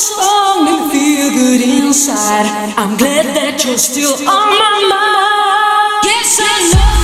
strong and feel good inside. I'm glad that you're still on my mind. Yes, I love.